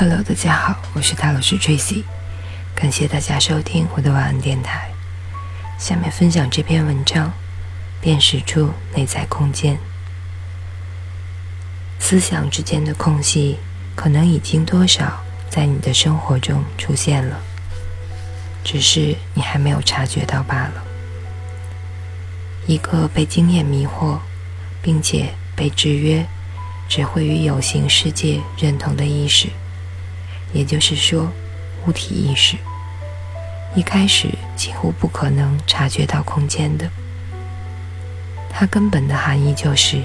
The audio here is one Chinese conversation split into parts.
Hello，大家好，我是大老师 Tracy，感谢大家收听我的晚安电台。下面分享这篇文章：辨识出内在空间。思想之间的空隙，可能已经多少在你的生活中出现了，只是你还没有察觉到罢了。一个被经验迷惑，并且被制约，只会与有形世界认同的意识。也就是说，物体意识一开始几乎不可能察觉到空间的。它根本的含义就是，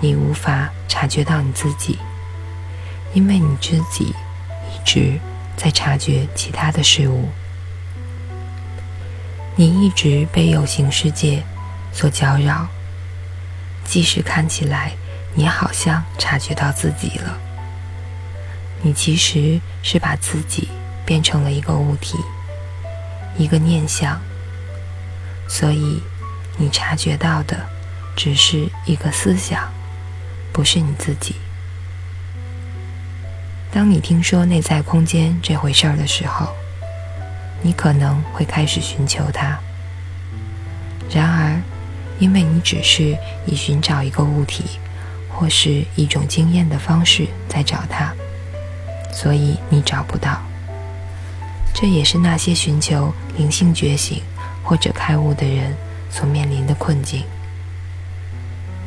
你无法察觉到你自己，因为你自己一直在察觉其他的事物。你一直被有形世界所搅扰，即使看起来你好像察觉到自己了。你其实是把自己变成了一个物体，一个念想，所以你察觉到的只是一个思想，不是你自己。当你听说内在空间这回事儿的时候，你可能会开始寻求它。然而，因为你只是以寻找一个物体或是一种经验的方式在找它。所以你找不到，这也是那些寻求灵性觉醒或者开悟的人所面临的困境。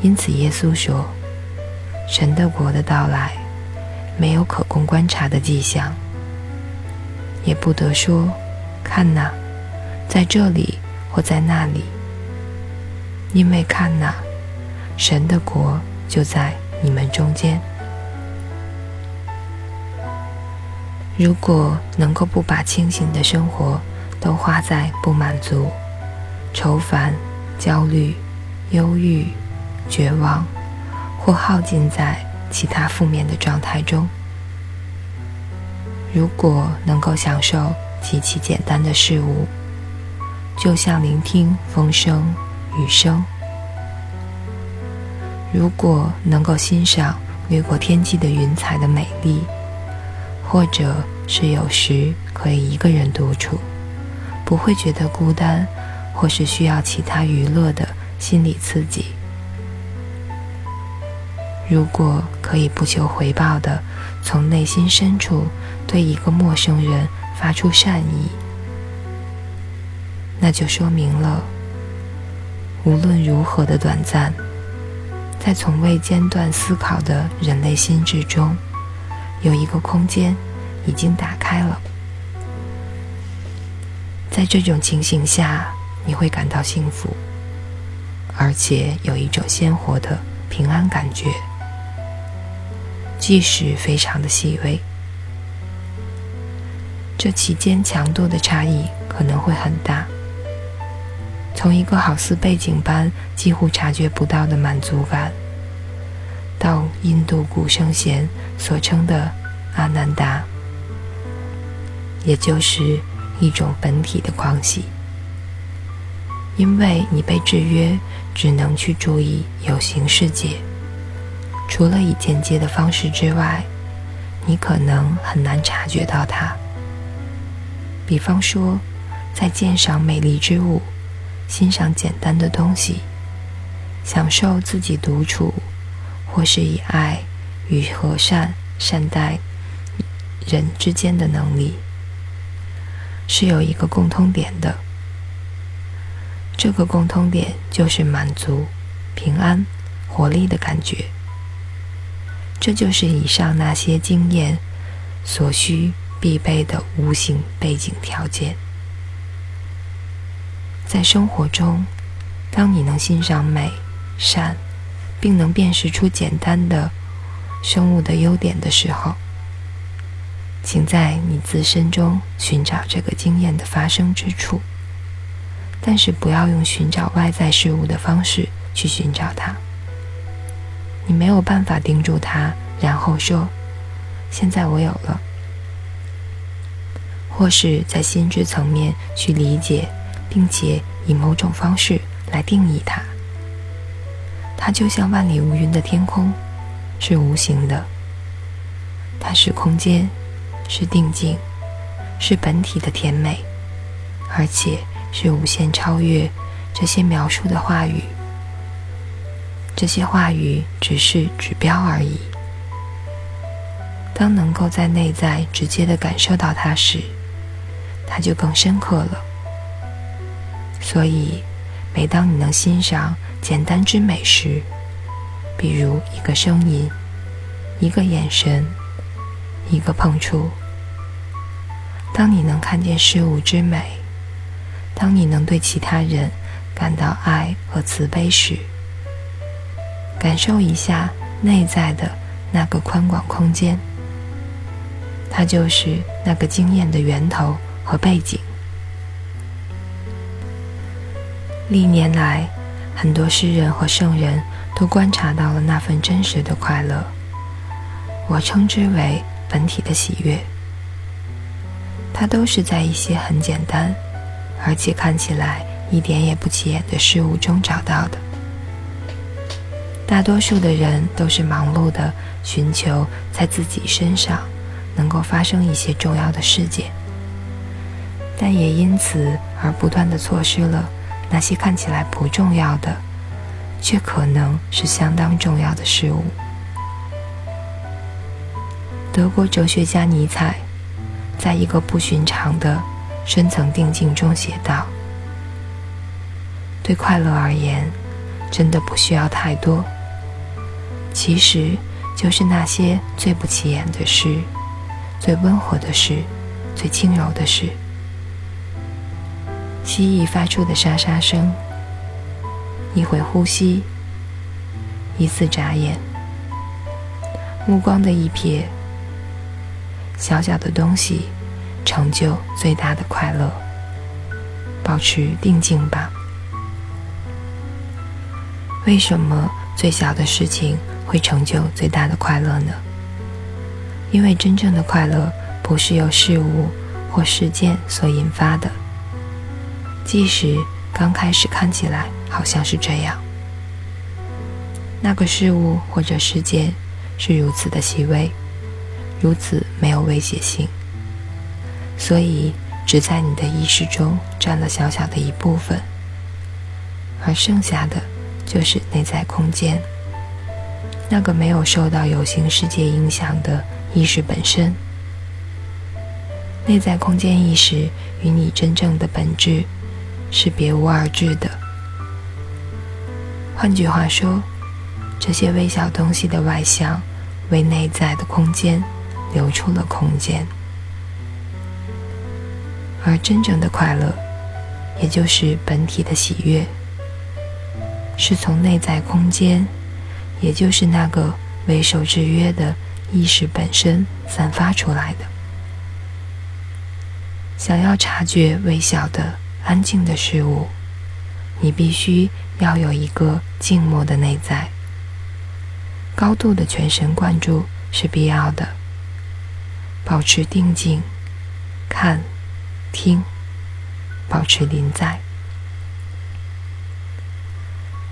因此，耶稣说：“神的国的到来，没有可供观察的迹象，也不得说，看哪，在这里或在那里，因为看哪，神的国就在你们中间。”如果能够不把清醒的生活都花在不满足、愁烦、焦虑、忧郁、绝望，或耗尽在其他负面的状态中；如果能够享受极其简单的事物，就像聆听风声、雨声；如果能够欣赏掠过天际的云彩的美丽。或者是有时可以一个人独处，不会觉得孤单，或是需要其他娱乐的心理刺激。如果可以不求回报的从内心深处对一个陌生人发出善意，那就说明了，无论如何的短暂，在从未间断思考的人类心智中。有一个空间已经打开了，在这种情形下，你会感到幸福，而且有一种鲜活的平安感觉，即使非常的细微。这期间强度的差异可能会很大，从一个好似背景般几乎察觉不到的满足感。到印度古圣贤所称的阿难达，也就是一种本体的狂喜，因为你被制约，只能去注意有形世界。除了以间接的方式之外，你可能很难察觉到它。比方说，在鉴赏美丽之物，欣赏简单的东西，享受自己独处。或是以爱与和善善待人之间的能力，是有一个共通点的。这个共通点就是满足、平安、活力的感觉。这就是以上那些经验所需必备的无形背景条件。在生活中，当你能欣赏美、善。并能辨识出简单的生物的优点的时候，请在你自身中寻找这个经验的发生之处，但是不要用寻找外在事物的方式去寻找它。你没有办法盯住它，然后说：“现在我有了。”或是在心智层面去理解，并且以某种方式来定义它。它就像万里无云的天空，是无形的。它是空间，是定境，是本体的甜美，而且是无限超越这些描述的话语。这些话语只是指标而已。当能够在内在直接的感受到它时，它就更深刻了。所以，每当你能欣赏简单之美时，比如一个声音、一个眼神、一个碰触；当你能看见事物之美；当你能对其他人感到爱和慈悲时，感受一下内在的那个宽广空间，它就是那个经验的源头和背景。历年来，很多诗人和圣人都观察到了那份真实的快乐，我称之为本体的喜悦。它都是在一些很简单，而且看起来一点也不起眼的事物中找到的。大多数的人都是忙碌的寻求在自己身上能够发生一些重要的事件，但也因此而不断的错失了那些看起来不重要的，却可能是相当重要的事物。德国哲学家尼采在一个不寻常的深层定境中写道：“对快乐而言，真的不需要太多。”其实，就是那些最不起眼的事，最温和的事，最轻柔的事。蜥蜴发出的沙沙声，一回呼吸，一次眨眼，目光的一瞥，小小的东西，成就最大的快乐。保持定静吧。为什么最小的事情？会成就最大的快乐呢？因为真正的快乐不是由事物或事件所引发的，即使刚开始看起来好像是这样。那个事物或者事件是如此的细微，如此没有威胁性，所以只在你的意识中占了小小的一部分，而剩下的就是内在空间。那个没有受到有形世界影响的意识本身，内在空间意识与你真正的本质是别无二致的。换句话说，这些微小东西的外向为内在的空间留出了空间，而真正的快乐，也就是本体的喜悦，是从内在空间。也就是那个为受制约的意识本身散发出来的。想要察觉微小的安静的事物，你必须要有一个静默的内在。高度的全神贯注是必要的。保持定静，看，听，保持临在。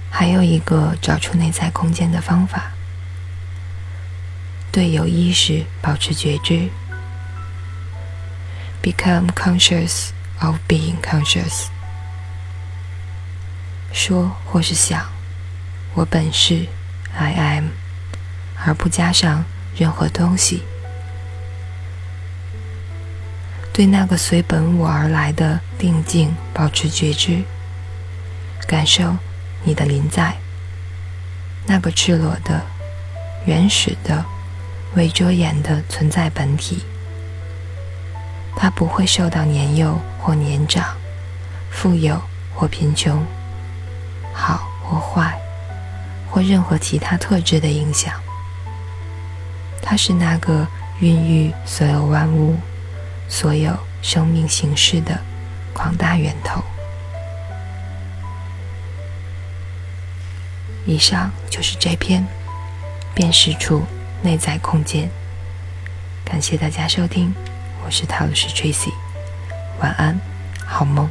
还有一个找出内在空间的方法，对有意识保持觉知，become conscious of being conscious。说或是想，我本是 I am，而不加上任何东西。对那个随本我而来的定境保持觉知，感受。你的临在，那个赤裸的、原始的、未遮掩的存在本体，它不会受到年幼或年长、富有或贫穷、好或坏，或任何其他特质的影响。它是那个孕育所有万物、所有生命形式的广大源头。以上就是这篇辨识出内在空间。感谢大家收听，我是塔罗师 Tracy，晚安，好梦。